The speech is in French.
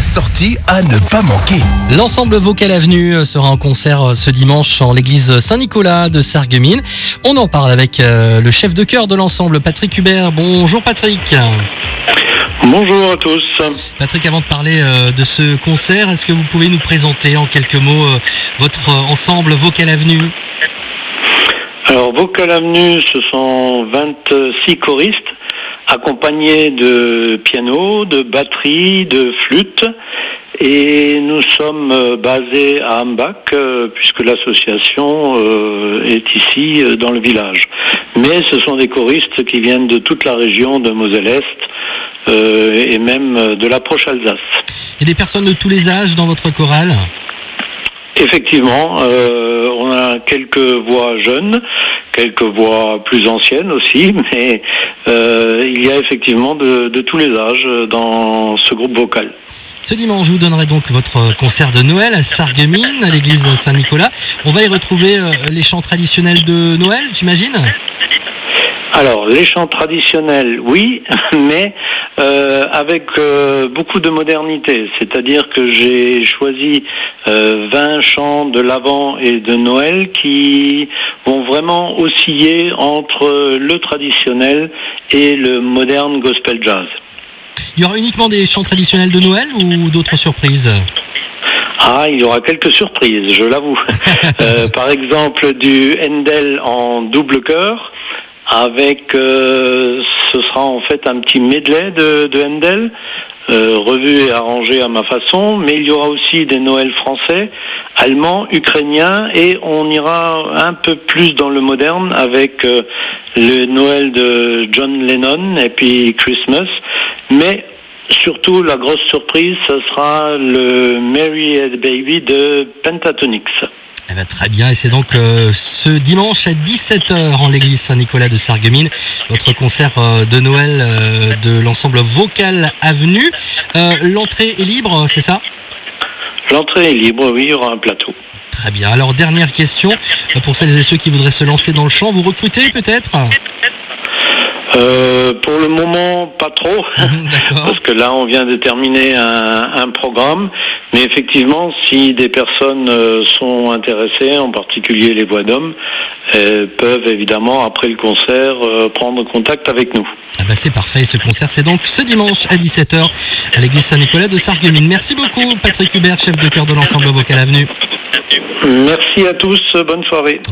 La sortie à ne pas manquer. L'ensemble Vocal Avenue sera en concert ce dimanche en l'église Saint-Nicolas de Sarreguemines. On en parle avec euh, le chef de chœur de l'ensemble, Patrick Hubert. Bonjour Patrick. Bonjour à tous. Patrick, avant de parler euh, de ce concert, est-ce que vous pouvez nous présenter en quelques mots euh, votre ensemble Vocal Avenue? Alors, Vocal Avenue, ce sont 26 choristes accompagnés de piano, de batterie, de flûte. Et nous sommes euh, basés à Ambach, euh, puisque l'association euh, est ici dans le village. Mais ce sont des choristes qui viennent de toute la région de Moselle-Est et même de l'approche Alsace. Il y a des personnes de tous les âges dans votre chorale? Effectivement, euh, on a quelques voix jeunes, quelques voix plus anciennes aussi, mais euh, il y a effectivement de, tous les âges dans ce groupe vocal. Ce dimanche, vous donnerai donc votre concert de Noël à Sarreguemines, à l'église Saint-Nicolas. On va y retrouver euh, les chants traditionnels de Noël, j'imagine? Alors, les chants traditionnels, oui, mais euh, avec euh, beaucoup de modernité. C'est-à-dire que j'ai choisi euh, 20 chants de l'Avent et de Noël qui vont vraiment osciller entre le traditionnel et le moderne gospel jazz. Il y aura uniquement des chants traditionnels de Noël ou d'autres surprises? Ah, il y aura quelques surprises, je l'avoue. Euh, par exemple, du Handel en double chœur, avec, euh, ce sera en fait un petit medley de, de Handel, euh, revu et arrangé à ma façon, mais il y aura aussi des Noëls français, allemands, ukrainiens, et on ira un peu plus dans le moderne avec euh, le Noël de John Lennon et puis Christmas, mais surtout la grosse surprise, ce sera le Mary Had Baby de Pentatonix. Eh ben, très bien, et c'est donc euh, ce dimanche à 17h en l'église Saint-Nicolas de Sarreguemines, votre concert euh, de Noël euh, de l'ensemble Vocal Avenue. L'entrée est libre, c'est ça? L'entrée est libre, oui, il y aura un plateau. Très bien. Alors, dernière question, pour celles et ceux qui voudraient se lancer dans le chant, vous recrutez peut-être? Euh, pour le moment, pas trop, D'accord. parce que là, on vient de terminer un, un programme. Mais effectivement, si des personnes euh, sont intéressées, en particulier les voix d'hommes, elles peuvent évidemment, après le concert, euh, prendre contact avec nous. Ah bah c'est parfait, ce concert c'est donc ce dimanche à 17h à l'église Saint-Nicolas de Sarreguemines. Merci beaucoup Patrick Hubert, chef de chœur de l'ensemble Vocal Avenue. Merci à tous, bonne soirée.